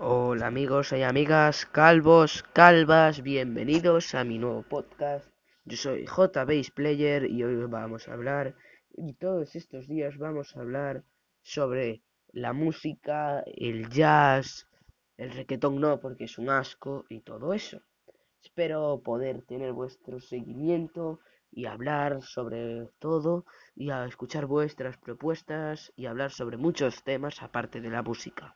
Hola amigos y amigas, calvos, calvas, bienvenidos a mi nuevo podcast. Yo soy J Player y hoy vamos a hablar, y todos estos días vamos a hablar sobre la música, el jazz, el requetón no porque es un asco y todo eso. Espero poder tener vuestro seguimiento y hablar sobre todo y a escuchar vuestras propuestas y hablar sobre muchos temas aparte de la música.